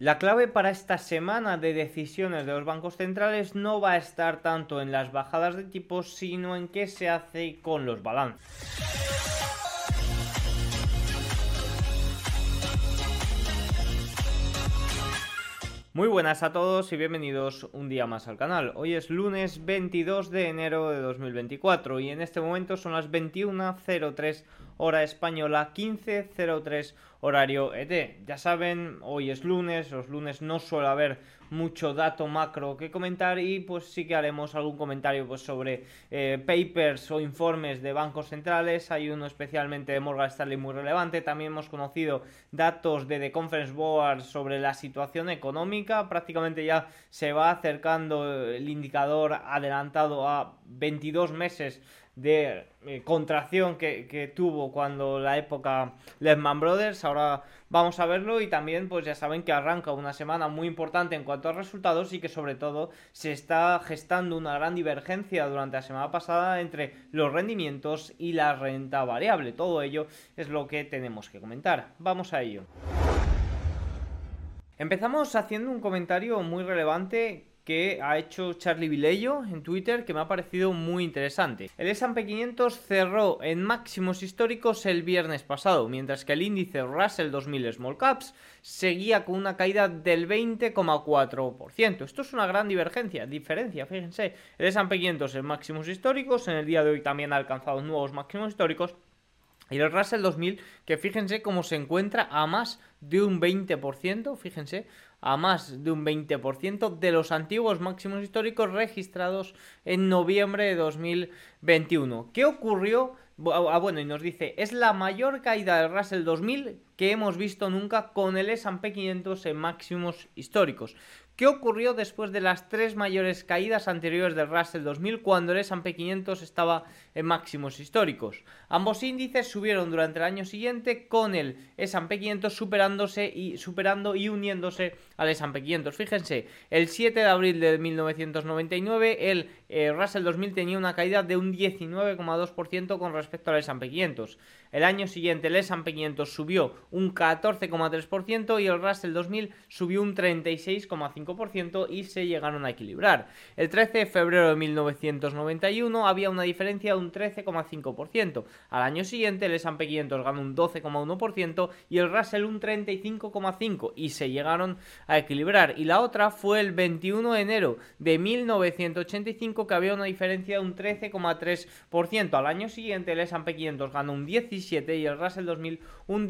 La clave para esta semana de decisiones de los bancos centrales no va a estar tanto en las bajadas de tipos, sino en qué se hace con los balances. Muy buenas a todos y bienvenidos un día más al canal. Hoy es lunes 22 de enero de 2024 y en este momento son las 21.03 hora española, 15.03 horario ET. Ya saben, hoy es lunes, los lunes no suele haber mucho dato macro que comentar y pues sí que haremos algún comentario pues sobre eh, papers o informes de bancos centrales. Hay uno especialmente de Morgan Stanley muy relevante. También hemos conocido datos de The Conference Board sobre la situación económica. Prácticamente ya se va acercando el indicador adelantado a 22 meses de eh, contracción que, tuvo cuando la época Lehman Brothers. Ahora vamos a verlo y también pues ya saben que arranca una semana muy importante en cuanto a resultados y que sobre todo se está gestando una gran divergencia durante la semana pasada entre los rendimientos y la renta variable. Todo ello es lo que tenemos que comentar. Vamos a ello. Empezamos haciendo un comentario muy relevante que ha hecho Charlie Vilello en Twitter que me ha parecido muy interesante. El S&P 500 cerró en máximos históricos el viernes pasado, mientras que el índice Russell 2000 Small Caps seguía con una caída del 20,4%. Esto es una gran divergencia, diferencia, fíjense. El S&P 500 en máximos históricos, en el día de hoy también ha alcanzado nuevos máximos históricos. Y el Russell 2000, que fíjense cómo se encuentra a más de un 20%, fíjense, a más de un 20% de los antiguos máximos históricos registrados en noviembre de 2021. ¿Qué ocurrió? Ah, bueno, y nos dice, es la mayor caída del Russell 2000 que hemos visto nunca con el S&P 500 en máximos históricos. ¿Qué ocurrió después de las tres mayores caídas anteriores del Russell 2000 cuando el S&P 500 estaba máximos históricos? Ambos índices subieron durante el año siguiente con el S&P 500 superándose y superando y uniéndose al S&P 500. Fíjense, el 7 de abril de 1999 el eh, Russell 2000 tenía una caída de un 19,2% con respecto al S&P 500. El año siguiente el S&P 500 subió un 14,3% y el Russell 2000 subió un 36,5% y se llegaron a equilibrar. El 13 de febrero de 1991 había una diferencia de un 13,5%. Al año siguiente el S&P 500 ganó un 12,1% y el Russell un 35,5% y se llegaron a equilibrar. Y la otra fue el 21 de enero de 1985 que había una diferencia de un 13,3%. Al año siguiente el S&P 500 ganó un 17 y el Russell 2000 un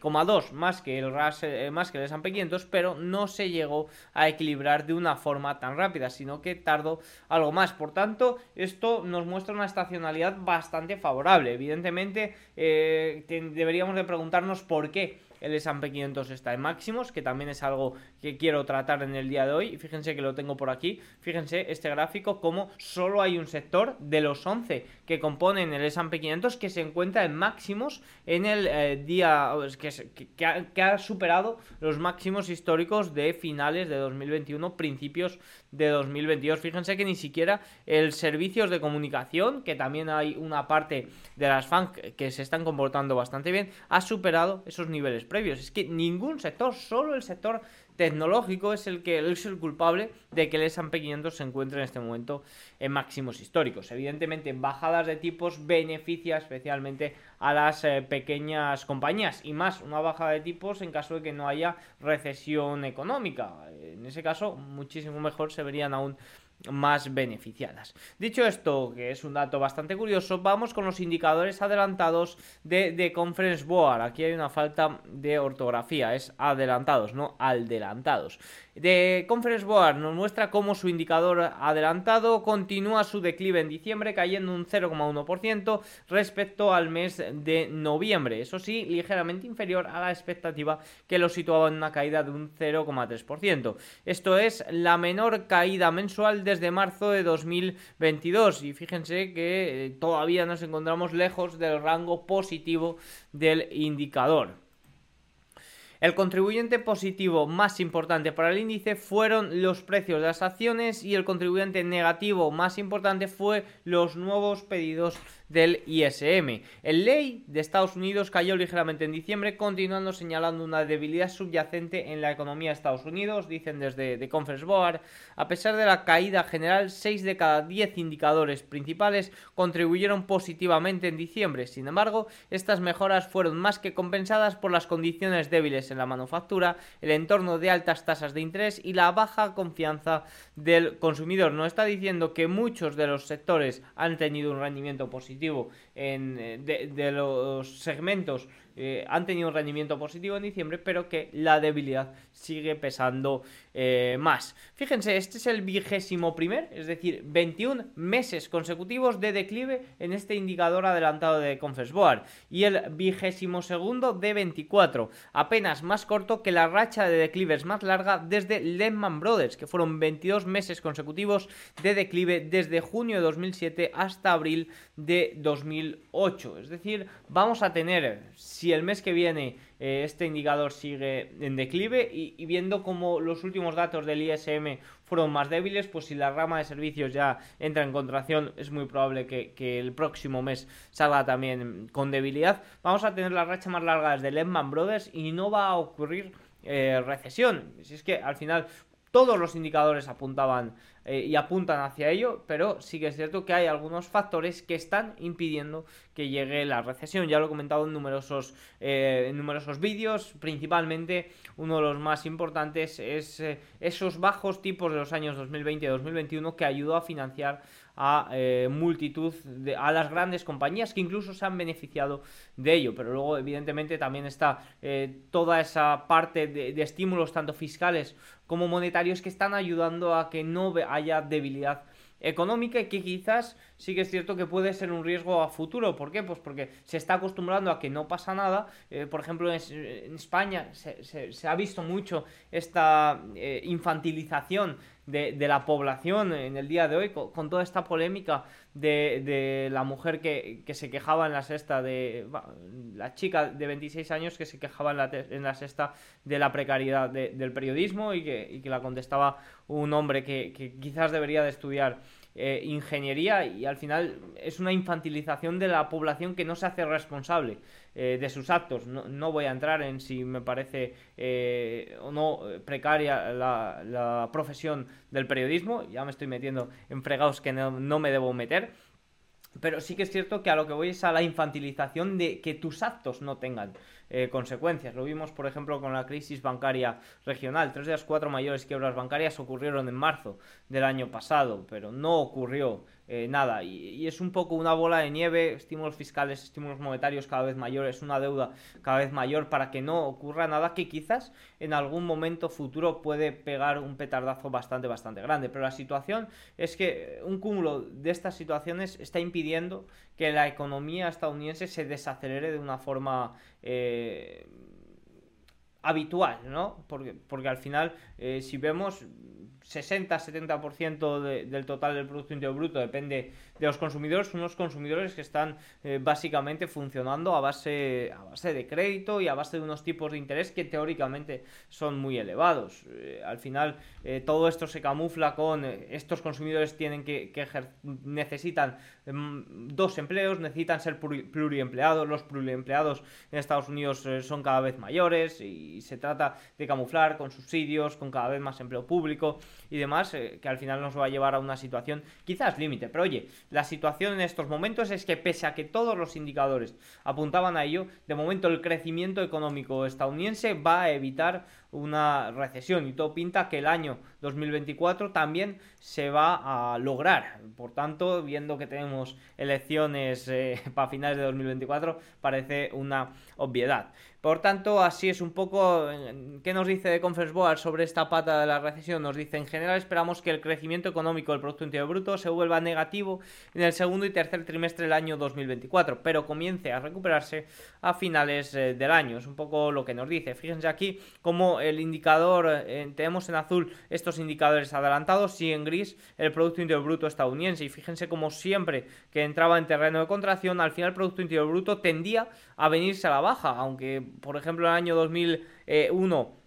18,2 más que el Russell, eh, más que el S&P 500, pero no se llegó a equilibrar de una forma tan rápida, sino que tardó algo más. Por tanto, esto nos muestra una estacionalidad bastante favorable. Evidentemente, eh, deberíamos de preguntarnos por qué el S&P 500 está en máximos, que también es algo que quiero tratar en el día de hoy. Fíjense que lo tengo por aquí. Fíjense este gráfico como solo hay un sector de los 11 que componen el S&P 500 que se encuentra en máximos en el eh, día que, ha, que, ha, superado los máximos históricos de finales de 2021, principios de 2022. Fíjense que ni siquiera el servicios de comunicación, que también hay una parte de las FANC que se están comportando bastante bien, ha superado esos niveles previos. Es que ningún sector, solo el sector tecnológico es el que es el culpable de que el S&P 500 se encuentre en este momento en máximos históricos. Evidentemente, bajadas de tipos beneficia especialmente a las eh, pequeñas compañías y más una bajada de tipos en caso de que no haya recesión económica. En ese caso, muchísimo mejor se verían aún más beneficiadas. Dicho esto, que es un dato bastante curioso, vamos con los indicadores adelantados de, de Conference Board. Aquí hay una falta de ortografía, es adelantados, no adelantados. De Conference Board nos muestra cómo su indicador adelantado continúa su declive en diciembre, cayendo un 0,1% respecto al mes de noviembre. Eso sí, ligeramente inferior a la expectativa que lo situaba en una caída de un 0,3%. Esto es la menor caída mensual desde marzo de 2022 y fíjense que eh, todavía nos encontramos lejos del rango positivo del indicador. El contribuyente positivo más importante para el índice fueron los precios de las acciones y el contribuyente negativo más importante fue los nuevos pedidos del ISM. El ley de Estados Unidos cayó ligeramente en diciembre, continuando señalando una debilidad subyacente en la economía de Estados Unidos, dicen desde The Conference Board. A pesar de la caída general, 6 de cada 10 indicadores principales contribuyeron positivamente en diciembre. Sin embargo, estas mejoras fueron más que compensadas por las condiciones débiles en la manufactura, el entorno de altas tasas de interés y la baja confianza del consumidor. No está diciendo que muchos de los sectores han tenido un rendimiento positivo en, eh, de los segmentos eh, han tenido un rendimiento positivo en diciembre, pero que la debilidad sigue pesando eh, más. Fíjense, este es el vigésimo primer, es decir, 21 meses consecutivos de declive en este indicador adelantado de Confessboard y el vigésimo segundo de 24, apenas más corto que la racha de declives más larga desde Lehman Brothers, que fueron 22 meses consecutivos de declive desde junio de 2007 hasta abril de 2008. Es decir, vamos a tener, si el mes que viene eh, este indicador sigue en declive y, viendo cómo los últimos datos del ISM fueron más débiles, pues si la rama de servicios ya entra en contracción, es muy probable que, el próximo mes salga también con debilidad. Vamos a tener la racha más larga desde Lehman Brothers y no va a ocurrir eh, recesión. Si es que al final todos los indicadores apuntaban eh, y apuntan hacia ello, pero sí que es cierto que hay algunos factores que están impidiendo que llegue la recesión. Ya lo he comentado en numerosos, eh, numerosos vídeos, principalmente uno de los más importantes es eh, esos bajos tipos de los años 2020 y 2021 que ayudó a financiar a multitud, de, a las grandes compañías que incluso se han beneficiado de ello. Pero luego, evidentemente, también está toda esa parte de, estímulos, tanto fiscales como monetarios, que están ayudando a que no haya debilidad económica y que quizás sí que es cierto que puede ser un riesgo a futuro. ¿Por qué? Pues porque se está acostumbrando a que no pasa nada. Eh, por ejemplo, en, España se, ha visto mucho esta eh, infantilización de, la población en el día de hoy, con, toda esta polémica de, la mujer que, se quejaba en la sexta, de la chica de 26 años que se quejaba en la, sexta de la precariedad del periodismo y que, y que la contestaba un hombre que, que quizás debería de estudiar eh, ingeniería y al final es una infantilización de la población que no se hace responsable eh, de sus actos. No, voy a entrar en si me parece eh, o no precaria la, profesión del periodismo, ya me estoy metiendo en fregados que no me debo meter. Pero sí que es cierto que a lo que voy es a la infantilización de que tus actos no tengan eh, consecuencias. Lo vimos, por ejemplo, con la crisis bancaria regional. Tres de las cuatro mayores quiebras bancarias ocurrieron en marzo del año pasado, pero no ocurrió eh, nada. Y, es un poco una bola de nieve, estímulos fiscales, estímulos monetarios cada vez mayores, una deuda cada vez mayor para que no ocurra nada que quizás en algún momento futuro puede pegar un petardazo bastante, bastante grande. Pero la situación es que un cúmulo de estas situaciones está impidiendo que la economía estadounidense se desacelere de una forma... Eh, habitual, ¿no? Porque, porque al final, eh, si vemos, 60-70% del total del Producto Interior Bruto depende de los consumidores, unos consumidores que están eh, básicamente funcionando a base, a base de crédito y a base de unos tipos de interés que teóricamente son muy elevados. Eh, al final eh, todo esto se camufla con estos consumidores tienen que, necesitan mm, dos empleos, necesitan ser pluriempleados, los pluriempleados en Estados Unidos son cada vez mayores y se trata de camuflar con subsidios, con cada vez más empleo público y demás, que al final nos va a llevar a una situación quizás límite. Pero oye, la situación en estos momentos es que pese a que todos los indicadores apuntaban a ello, de momento el crecimiento económico estadounidense va a evitar una recesión y todo pinta que el año 2024 también se va a lograr. Por tanto, viendo que tenemos elecciones eh, para finales de 2024, parece una obviedad. Por tanto, así es un poco. ¿Qué nos dice de Conference Board sobre esta pata de la recesión? Nos dice: en general, esperamos que el crecimiento económico del Producto Interior Bruto se vuelva negativo en el segundo y tercer trimestre del año 2024, pero comience a recuperarse a finales eh, del año. Es un poco lo que nos dice. Fíjense aquí cómo el indicador, eh, tenemos en azul estos indicadores adelantados y en gris el Producto Interior Bruto estadounidense. Y fíjense como siempre que entraba en terreno de contracción, al final el Producto Interior Bruto tendía a venirse a la baja, aunque por ejemplo en el año 2001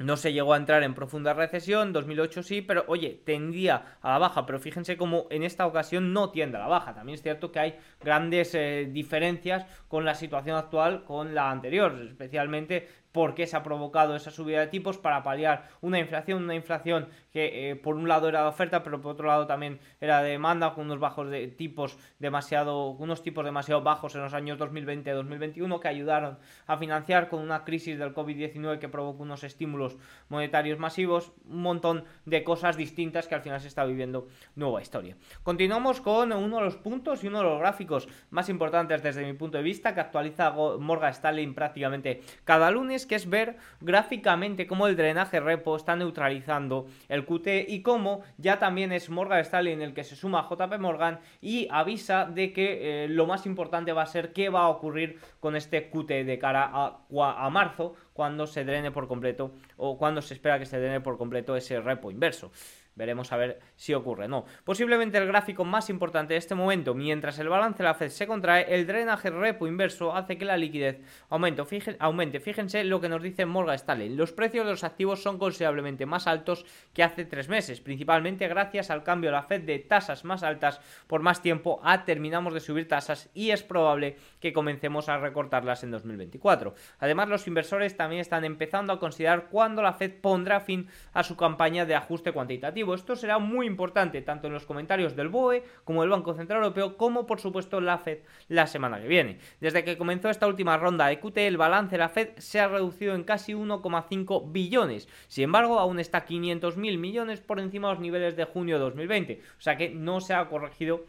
no se llegó a entrar en profunda recesión, 2008 sí, pero oye, tendía a la baja, pero fíjense cómo en esta ocasión no tiende a la baja. También es cierto que hay grandes eh, diferencias con la situación actual con la anterior, especialmente por qué se ha provocado esa subida de tipos para paliar una inflación, una inflación que eh, por un lado era de oferta, pero por otro lado también era de demanda, con unos bajos de tipos demasiado, unos tipos demasiado bajos en los años 2020-2021 que ayudaron a financiar con una crisis del COVID-19 que provocó unos estímulos monetarios masivos, un montón de cosas distintas que al final se está viviendo nueva historia. Continuamos con uno de los puntos y uno de los gráficos más importantes desde mi punto de vista que actualiza Morgan Stanley prácticamente cada lunes que es ver gráficamente cómo el drenaje repo está neutralizando el QT y cómo ya también es Morgan Stanley el que se suma JP Morgan y avisa de que eh, lo más importante va a ser qué va a ocurrir con este QT de cara a marzo cuando se drene por completo o cuando se espera que se drene por completo ese repo inverso. Veremos a ver si ocurre. No. Posiblemente el gráfico más importante de este momento, mientras el balance de la Fed se contrae, el drenaje repo inverso hace que la liquidez aumente. aumente. Fíjense lo que nos dice Morgan Stanley. Los precios de los activos son considerablemente más altos que hace tres meses, principalmente gracias al cambio de la Fed de tasas más altas por más tiempo a terminamos de subir tasas y es probable que comencemos a recortarlas en 2024. Además, los inversores también están empezando a considerar cuándo la Fed pondrá fin a su campaña de ajuste cuantitativo esto será muy importante tanto en los comentarios del BOE como del Banco Central Europeo, como por supuesto la Fed la semana que viene. Desde que comenzó esta última ronda de QT, el balance de la Fed se ha reducido en casi 1,5 billones. Sin embargo, aún está 500 mil millones por encima de los niveles de junio de 2020. O sea que no se ha corregido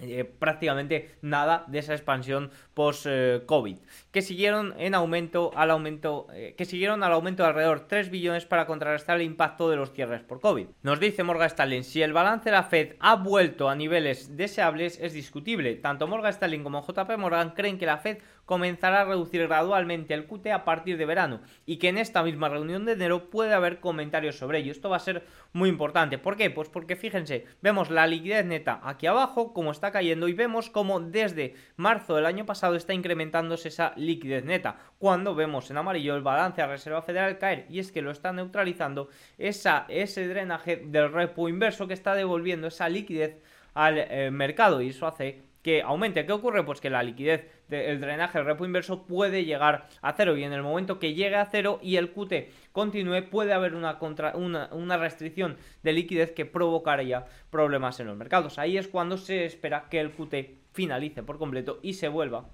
eh, prácticamente nada de esa expansión post-COVID, que siguieron en aumento al aumento, eh, que siguieron al aumento de alrededor 3 billones para contrarrestar el impacto de los cierres por COVID. Nos dice Morgan Stanley, si el balance de la Fed ha vuelto a niveles deseables es discutible. Tanto Morgan Stanley como JP Morgan creen que la Fed comenzará a reducir gradualmente el QT a partir de verano y que en esta misma reunión de enero puede haber comentarios sobre ello. Esto va a ser muy importante. ¿Por qué? Pues porque fíjense, vemos la liquidez neta aquí abajo, como está cayendo, y vemos como desde marzo del año pasado está incrementándose esa liquidez neta. Cuando vemos en amarillo el balance a Reserva Federal caer, y es que lo está neutralizando esa, ese drenaje del repo inverso que está devolviendo esa liquidez al eh, mercado y eso hace que aumente. ¿Qué ocurre? Pues que la liquidez del drenaje, el repo inverso puede llegar a cero y en el momento que llegue a cero y el QT continúe puede haber una, una, una restricción de liquidez que provocaría problemas en los mercados. Ahí es cuando se espera que el QT finalice por completo y se vuelva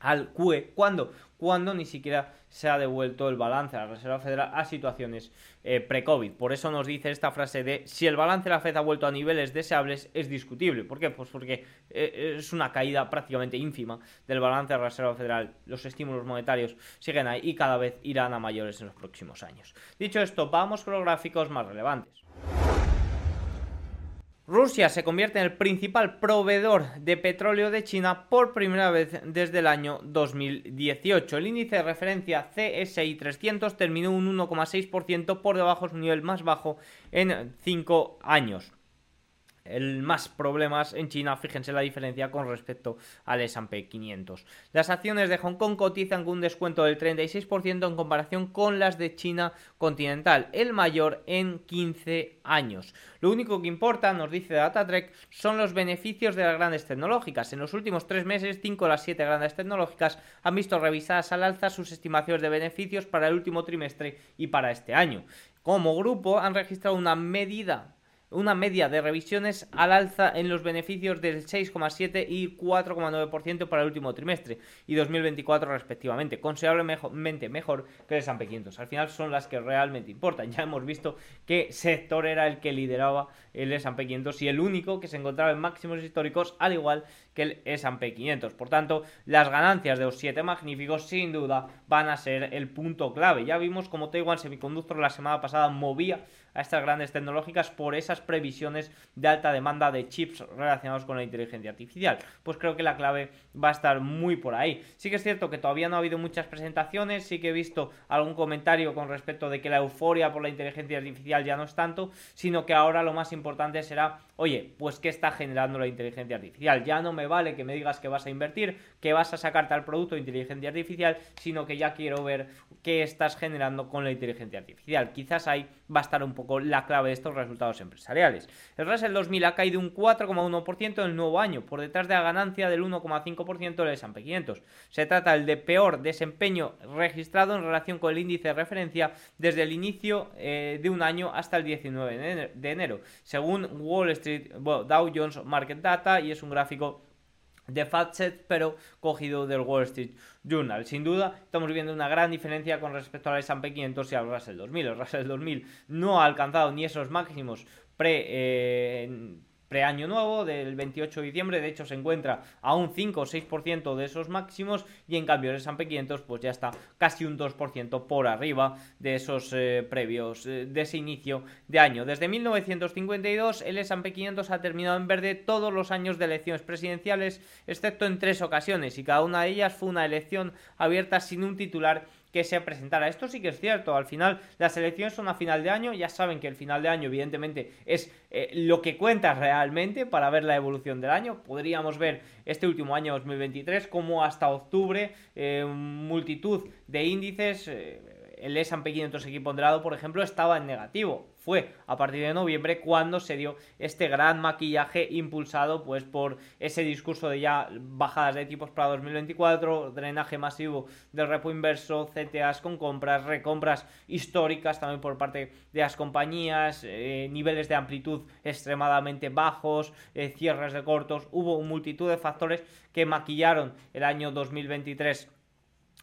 al QE. ¿Cuándo? Cuando ni siquiera se ha devuelto el balance a la Reserva Federal a situaciones eh, pre-COVID. Por eso nos dice esta frase de si el balance de la Fed ha vuelto a niveles deseables es discutible. ¿Por qué? Pues porque eh, es una caída prácticamente ínfima del balance de la Reserva Federal. Los estímulos monetarios siguen ahí y cada vez irán a mayores en los próximos años. Dicho esto, vamos con los gráficos más relevantes. Rusia se convierte en el principal proveedor de petróleo de China por primera vez desde el año 2018. El índice de referencia CSI 300 terminó un 1,6% por debajo de su nivel más bajo en 5 años el más problemas en China, fíjense la diferencia con respecto al S&P 500. Las acciones de Hong Kong cotizan con un descuento del 36% en comparación con las de China continental, el mayor en 15 años. Lo único que importa, nos dice DataTrek, son los beneficios de las grandes tecnológicas. En los últimos tres meses, 5 de las 7 grandes tecnológicas han visto revisadas al alza sus estimaciones de beneficios para el último trimestre y para este año. Como grupo han registrado una medida una media de revisiones al alza en los beneficios del 6,7 y 4,9% para el último trimestre y 2024 respectivamente, considerablemente mejor que el S&P 500. Al final son las que realmente importan. Ya hemos visto qué sector era el que lideraba el S&P 500 y el único que se encontraba en máximos históricos, al igual que el S&P 500. Por tanto, las ganancias de los 7 magníficos sin duda van a ser el punto clave. Ya vimos como Taiwan Semiconductor la semana pasada movía a estas grandes tecnológicas por esa esas previsiones de alta demanda de chips relacionados con la inteligencia artificial. Pues creo que la clave va a estar muy por ahí. Sí que es cierto que todavía no ha habido muchas presentaciones, sí que he visto algún comentario con respecto de que la euforia por la inteligencia artificial ya no es tanto, sino que ahora lo más importante será, oye, pues qué está generando la inteligencia artificial. Ya no me vale que me digas que vas a invertir, que vas a sacar tal producto de inteligencia artificial, sino que ya quiero ver qué estás generando con la inteligencia artificial. Quizás ahí va a estar un poco la clave de estos resultados empresariales. El Russell 2000 ha caído un 4,1% en el nuevo año, por detrás de la ganancia del 1,5% del S&P 500. Se trata del de peor desempeño registrado en relación con el índice de referencia desde el inicio eh, de un año hasta el 19 de enero, según Wall Street, Dow Jones Market Data, y es un gráfico de FactSet, pero cogido del Wall Street Journal. Sin duda, estamos viendo una gran diferencia con respecto al S&P 500 y al Russell 2000. El Russell 2000 no ha alcanzado ni esos máximos pre... Eh, preaño nuevo del 28 de diciembre, de hecho se encuentra a un 5 o 6% de esos máximos y en cambio el S&P 500 pues ya está casi un 2% por arriba de esos eh, previos, eh, de ese inicio de año. Desde 1952 el S&P 500 ha terminado en verde todos los años de elecciones presidenciales, excepto en tres ocasiones y cada una de ellas fue una elección abierta sin un titular que se presentara. Esto sí que es cierto, al final las elecciones son a final de año, ya saben que el final de año evidentemente es eh, lo que cuenta realmente para ver la evolución del año. Podríamos ver este último año 2023 como hasta octubre eh, multitud de índices... Eh, el S&P 500 aquí ponderado, por ejemplo, estaba en negativo fue a partir de noviembre cuando se dio este gran maquillaje impulsado pues por ese discurso de ya bajadas de tipos para 2024, drenaje masivo del repo inverso, CTAs con compras, recompras históricas también por parte de las compañías, eh, niveles de amplitud extremadamente bajos, eh, cierres de cortos, hubo multitud de factores que maquillaron el año 2023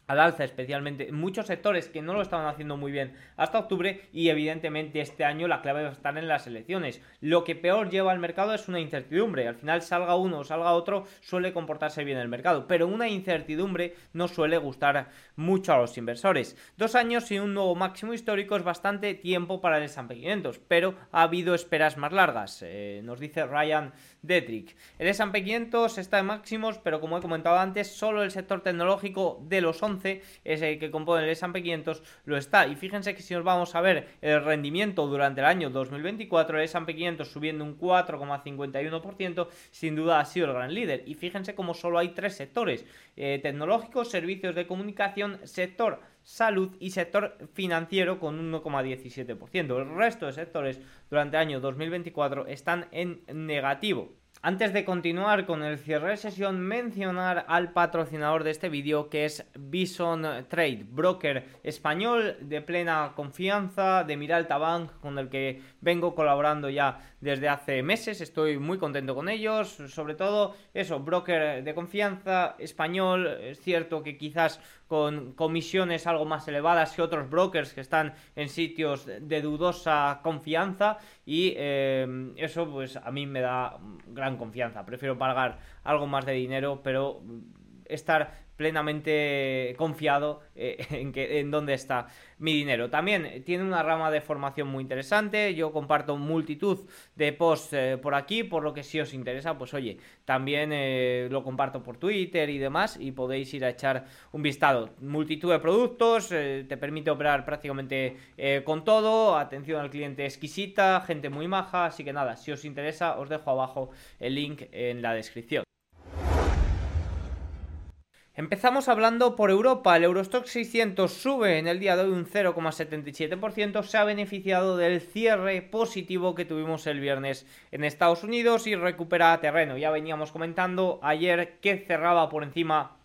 al alza especialmente en muchos sectores que no lo estaban haciendo muy bien hasta octubre y evidentemente este año la clave va a estar en las elecciones. Lo que peor lleva al mercado es una incertidumbre. Al final salga uno o salga otro suele comportarse bien el mercado, pero una incertidumbre no suele gustar mucho a los inversores. Dos años y un nuevo máximo histórico es bastante tiempo para el S&P 500, pero ha habido esperas más largas, eh, nos dice Ryan Detrick. El S&P 500 está en máximos, pero como he comentado antes, solo el sector tecnológico de los 11 es el que compone el S&P 500, lo está. Y fíjense que si nos vamos a ver el rendimiento durante el año 2024, el S&P 500 subiendo un 4,51%, sin duda ha sido el gran líder. Y fíjense como solo hay tres sectores, eh, tecnológicos, servicios de comunicación, sector salud y sector financiero con un 1,17%. El resto de sectores durante el año 2024 están en negativo. Antes de continuar con el cierre de sesión, mencionar al patrocinador de este vídeo que es Bison Trade, broker español de plena confianza de Miralta Bank, con el que vengo colaborando ya desde hace meses. Estoy muy contento con ellos, sobre todo eso, broker de confianza español. Es cierto que quizás con comisiones algo más elevadas que otros brokers que están en sitios de dudosa confianza y eh, eso pues a mí me da gran confianza. Prefiero pagar algo más de dinero, pero estar plenamente confiado eh, en, que, en dónde está mi dinero. También tiene una rama de formación muy interesante. Yo comparto multitud de posts eh, por aquí, por lo que si os interesa, pues oye, también eh, lo comparto por Twitter y demás y podéis ir a echar un vistazo. Multitud de productos, te permite operar prácticamente con todo, atención al cliente exquisita, gente muy maja, así que nada, si os interesa os dejo abajo el link en la descripción. Empezamos hablando por Europa. El Eurostock 600 sube en el día de hoy un 0,77%. Se ha beneficiado del cierre positivo que tuvimos el viernes en Estados Unidos y recupera terreno. Ya veníamos comentando ayer que cerraba por encima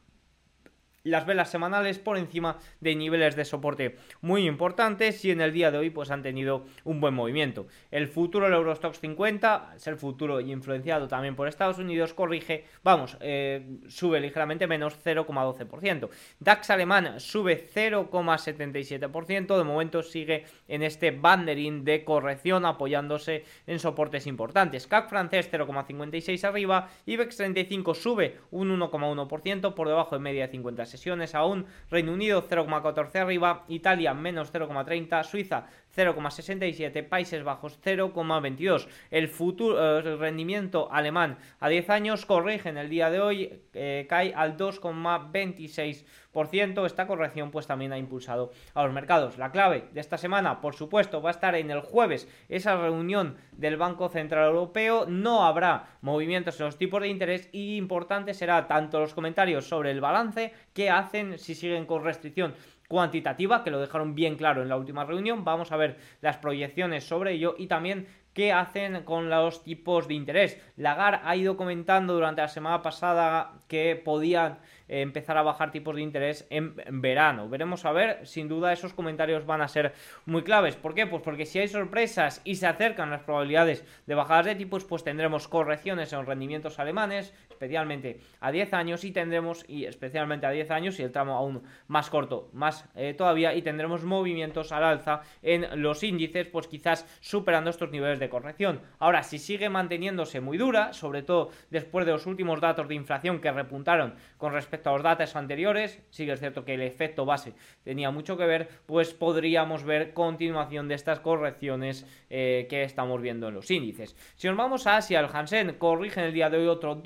las velas semanales por encima de niveles de soporte muy importantes y en el día de hoy pues han tenido un buen movimiento. El futuro del Eurostox 50, es el futuro influenciado también por Estados Unidos, corrige, vamos, eh, sube ligeramente menos 0,12%. DAX alemán sube 0,77%, de momento sigue en este banderín de corrección apoyándose en soportes importantes. CAC francés 0,56 arriba, IBEX 35 sube un 1,1% por debajo de media de 50 sesiones aún, Reino Unido 0,14 arriba, Italia menos 0,30, Suiza 0,67, Países Bajos 0,22. El futuro el rendimiento alemán a 10 años corrige en el día de hoy, eh, cae al 2,26%. Esta corrección pues también ha impulsado a los mercados. La clave de esta semana, por supuesto, va a estar en el jueves, esa reunión del Banco Central Europeo. No habrá movimientos en los tipos de interés y importante será tanto los comentarios sobre el balance que hacen si siguen con restricción cuantitativa, que lo dejaron bien claro en la última reunión. Vamos a ver las proyecciones sobre ello y también qué hacen con los tipos de interés. Lagar ha ido comentando durante la semana pasada que podían eh, empezar a bajar tipos de interés en, verano. Veremos a ver, sin duda esos comentarios van a ser muy claves. ¿Por qué? Pues porque si hay sorpresas y se acercan las probabilidades de bajadas de tipos, pues tendremos correcciones en los rendimientos alemanes, especialmente a 10 años, y tendremos, y especialmente a 10 años, y el tramo aún más corto, más eh, todavía, y tendremos movimientos al alza en los índices, pues quizás superando estos niveles de corrección. Ahora, si sigue manteniéndose muy dura, sobre todo después de los últimos datos de inflación que repuntaron con respecto a los datos anteriores, sí que es cierto que el efecto base tenía mucho que ver, pues podríamos ver continuación de estas correcciones eh, que estamos viendo en los índices. Si nos vamos a Asia, el Hansen corrige en el día de hoy otro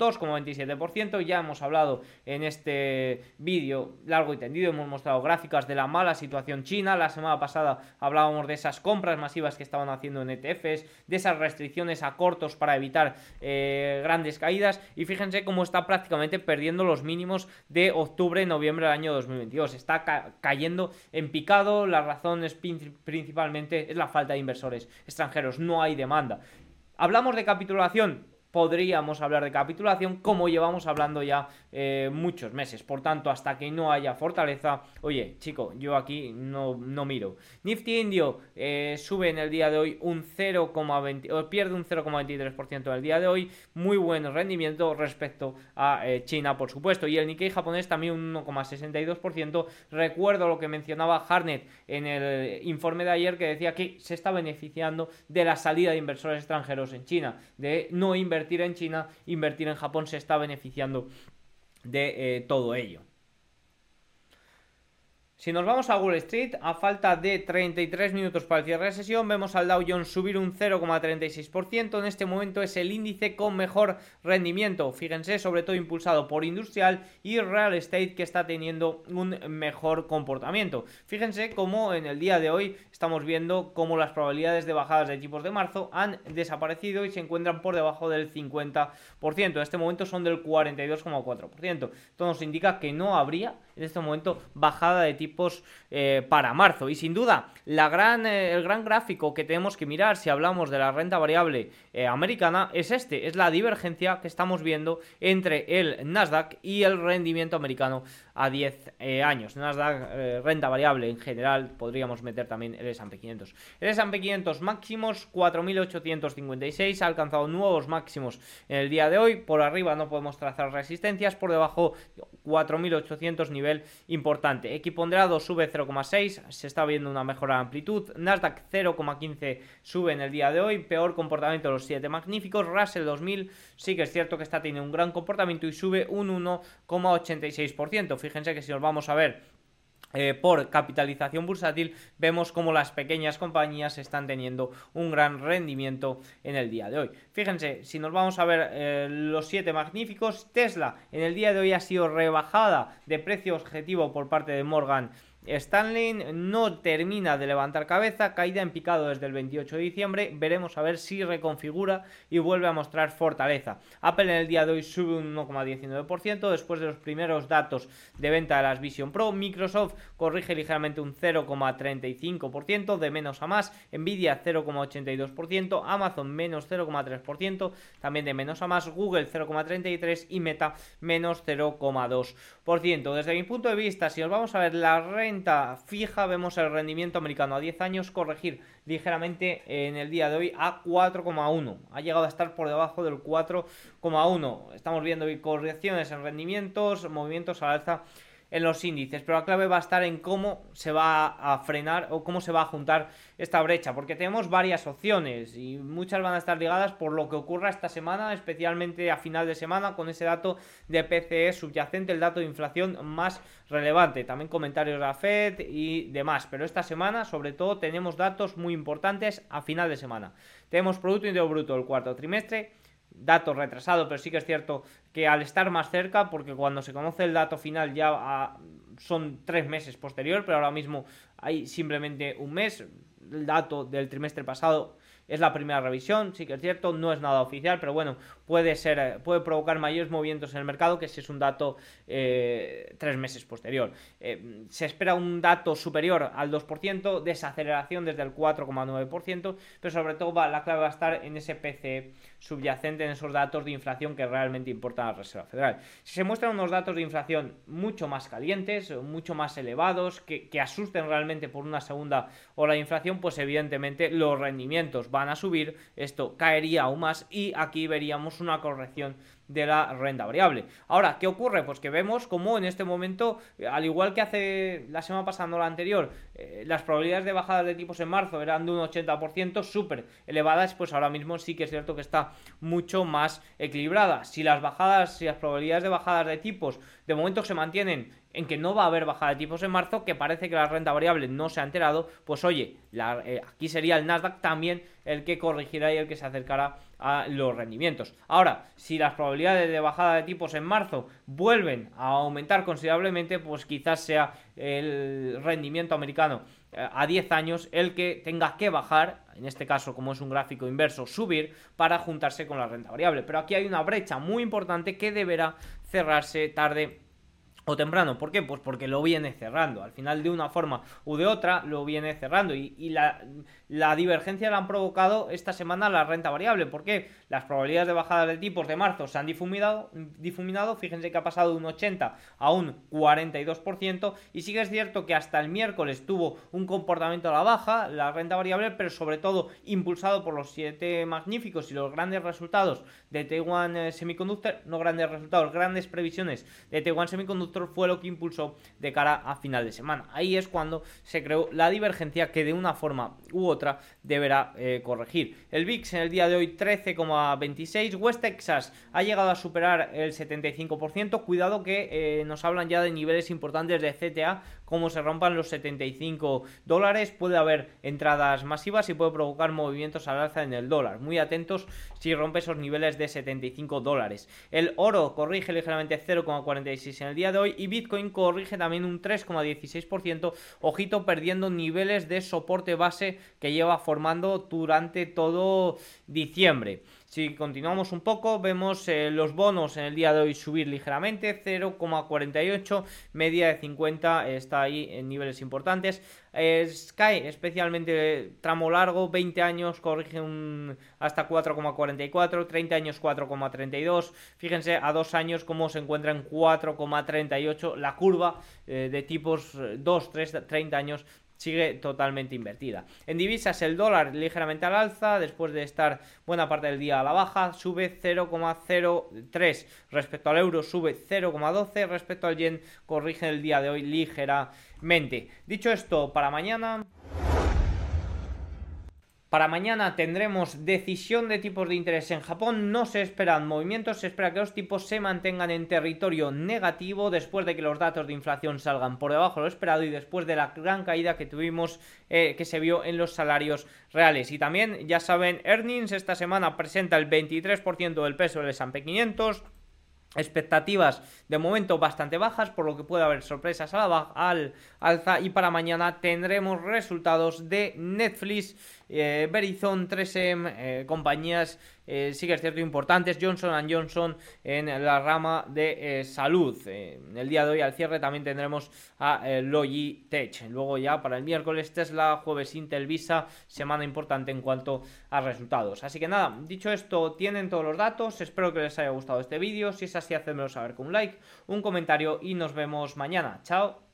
2,27%, ya hemos hablado en este vídeo largo y tendido, hemos mostrado gráficas de la mala situación china, la semana pasada hablábamos de esas compras masivas que estaban haciendo en ETFs, de esas restricciones a cortos para evitar eh, grandes caídas. Y fíjense cómo está prácticamente perdiendo los mínimos de octubre, noviembre del año 2022. Está cayendo en picado, la razón es principalmente es la falta de inversores extranjeros, no hay demanda. Hablamos de capitulación, podríamos hablar de capitulación como llevamos hablando ya eh, muchos meses. Por tanto, hasta que no haya fortaleza, oye, chico, yo aquí no, no miro. Nifty Indio eh, sube en el día de hoy un 0,20, pierde un 0,23% en el día de hoy. Muy buen rendimiento respecto a eh, China, por supuesto. Y el Nikkei japonés también un 1,62%. Recuerdo lo que mencionaba Harnett en el informe de ayer que decía que se está beneficiando de la salida de inversores extranjeros en China, de no invertir invertir en China, invertir en Japón se está beneficiando de eh, todo ello. Si nos vamos a Wall Street, a falta de 33 minutos para el cierre de sesión, vemos al Dow Jones subir un 0,36%. En este momento es el índice con mejor rendimiento. Fíjense, sobre todo impulsado por industrial y real estate que está teniendo un mejor comportamiento. Fíjense cómo en el día de hoy estamos viendo cómo las probabilidades de bajadas de tipos de marzo han desaparecido y se encuentran por debajo del 50%. En este momento son del 42,4%. Esto nos indica que no habría en este momento bajada de tipos eh, para marzo. Y sin duda, la gran, eh, el gran gráfico que tenemos que mirar si hablamos de la renta variable eh, americana es este, es la divergencia que estamos viendo entre el Nasdaq y el rendimiento americano a 10 años. Nasdaq, renta variable en general, podríamos meter también el S&P 500. El S&P 500 máximos 4.856, ha alcanzado nuevos máximos en el día de hoy. Por arriba no podemos trazar resistencias, por debajo 4.800 niveles importante. Equiponderado sube 0,6, se está viendo una mejora de amplitud. Nasdaq 0,15 sube en el día de hoy, peor comportamiento de los 7 magníficos. Russell 2000 sí que es cierto que está teniendo un gran comportamiento y sube un 1,86%. Fíjense que si nos vamos a ver eh, por capitalización bursátil, vemos como las pequeñas compañías están teniendo un gran rendimiento en el día de hoy. Fíjense, si nos vamos a ver eh, los siete magníficos, Tesla en el día de hoy ha sido rebajada de precio objetivo por parte de Morgan Stanley no termina de levantar cabeza, caída en picado desde el 28 de diciembre, veremos a ver si reconfigura y vuelve a mostrar fortaleza. Apple en el día de hoy sube un 1,19% después de los primeros datos de venta de las Vision Pro, Microsoft corrige ligeramente un 0,35% de menos a más, Nvidia 0,82%, Amazon menos 0,3%, también de menos a más, Google 0,33% y Meta menos 0,2%. Desde mi punto de vista, si os vamos a ver la fija vemos el rendimiento americano a 10 años corregir ligeramente en el día de hoy a 4,1. Ha llegado a estar por debajo del 4,1. Estamos viendo correcciones en rendimientos, movimientos al alza en los índices, pero la clave va a estar en cómo se va a frenar o cómo se va a juntar esta brecha, porque tenemos varias opciones y muchas van a estar ligadas por lo que ocurra esta semana, especialmente a final de semana con ese dato de PCE subyacente, el dato de inflación más relevante, también comentarios de la Fed y demás, pero esta semana sobre todo tenemos datos muy importantes a final de semana. Tenemos Producto Interior Bruto del cuarto trimestre, dato retrasado, pero sí que es cierto que al estar más cerca, porque cuando se conoce el dato final ya ah, son tres meses posterior, pero ahora mismo hay simplemente un mes, el dato del trimestre pasado es la primera revisión, sí que es cierto, no es nada oficial, pero bueno, puede ser, eh, puede provocar mayores movimientos en el mercado que si es un dato eh, tres meses posterior. Eh, se espera un dato superior al 2%, desaceleración desde el 4,9%, pero sobre todo la clave va a estar en ese PC subyacente, en esos datos de inflación que realmente importan a la Reserva Federal. Si se muestran unos datos de inflación mucho más calientes, mucho más elevados, que, que asusten realmente por una segunda ola de inflación, pues evidentemente los rendimientos van a subir, esto caería aún más y aquí veríamos una corrección de la renta variable. Ahora, ¿qué ocurre? Pues que vemos como en este momento, al igual que hace la semana pasada, no la anterior, eh, las probabilidades de bajada de tipos en marzo eran de un 80%, súper elevadas, pues ahora mismo sí que es cierto que está mucho más equilibrada. Si las bajadas, si las probabilidades de bajadas de tipos de momento se mantienen en que no va a haber bajada de tipos en marzo, que parece que la renta variable no se ha enterado, pues oye, eh, aquí sería el Nasdaq también el que corregirá y el que se acercará a los rendimientos. Ahora, si las probabilidades de bajada de tipos en marzo vuelven a aumentar considerablemente, pues quizás sea el rendimiento americano eh, a 10 años el que tenga que bajar, en este caso como es un gráfico inverso, subir para juntarse con la renta variable. Pero aquí hay una brecha muy importante que deberá cerrarse tarde o temprano. ¿Por qué? Pues porque lo viene cerrando. Al final, de una forma u de otra, lo viene cerrando. Y, la, divergencia la han provocado esta semana la renta variable. ¿Por qué? Las probabilidades de bajada de tipos de marzo se han difuminado. difuminado. Fíjense que ha pasado de un 80 a un 42%. Y sí que es cierto que hasta el miércoles tuvo un comportamiento a la baja, la renta variable, pero sobre todo impulsado por los siete magníficos y los grandes resultados de Taiwan eh, Semiconductor. No grandes resultados, grandes previsiones de Taiwan Semiconductor fue lo que impulsó de cara a final de semana. Ahí es cuando se creó la divergencia que de una forma u otra deberá eh, corregir. El VIX en el día de hoy 13,26. West Texas ha llegado a superar el 75%. Cuidado que eh, nos hablan ya de niveles importantes de CTA como se rompan los 75 dólares, puede haber entradas masivas y puede provocar movimientos al alza en el dólar. Muy atentos si rompe esos niveles de 75 dólares. El oro corrige ligeramente 0,46 en el día de hoy y Bitcoin corrige también un 3,16%, ojito perdiendo niveles de soporte base que lleva formando durante todo diciembre. Si continuamos un poco, vemos eh, los bonos en el día de hoy subir ligeramente, 0,48, media de 50 está ahí en niveles importantes. Sky, especialmente tramo largo, 20 años corrige hasta 4,44, 30 años 4,32. Fíjense a dos años cómo se encuentra en 4,38 la curva eh, de tipos 2, 3, 30 años sigue totalmente invertida. En divisas el dólar ligeramente al alza, después de estar buena parte del día a la baja, sube 0,03 respecto al euro, sube 0,12 respecto al yen, corrige el día de hoy ligeramente. Dicho esto, para mañana... Para mañana tendremos decisión de tipos de interés en Japón. No se esperan movimientos, se espera que los tipos se mantengan en territorio negativo después de que los datos de inflación salgan por debajo de lo esperado y después de la gran caída que tuvimos, eh, que se vio en los salarios reales. Y también, ya saben, Earnings esta semana presenta el 23% del peso del S&P 500 expectativas de momento bastante bajas, por lo que puede haber sorpresas a la al alza y para mañana tendremos resultados de Netflix, eh, Verizon, 3M, eh, compañías eh, sí que es cierto importantes, Johnson Johnson en la rama de salud. en el día de hoy al cierre también tendremos a Logitech. Luego ya para el miércoles Tesla, jueves Intel Visa, semana importante en cuanto a resultados. Así que nada, dicho esto, tienen todos los datos, espero que les haya gustado este vídeo, si es así, hacedmelo saber con un like, un comentario y nos vemos mañana. Chao.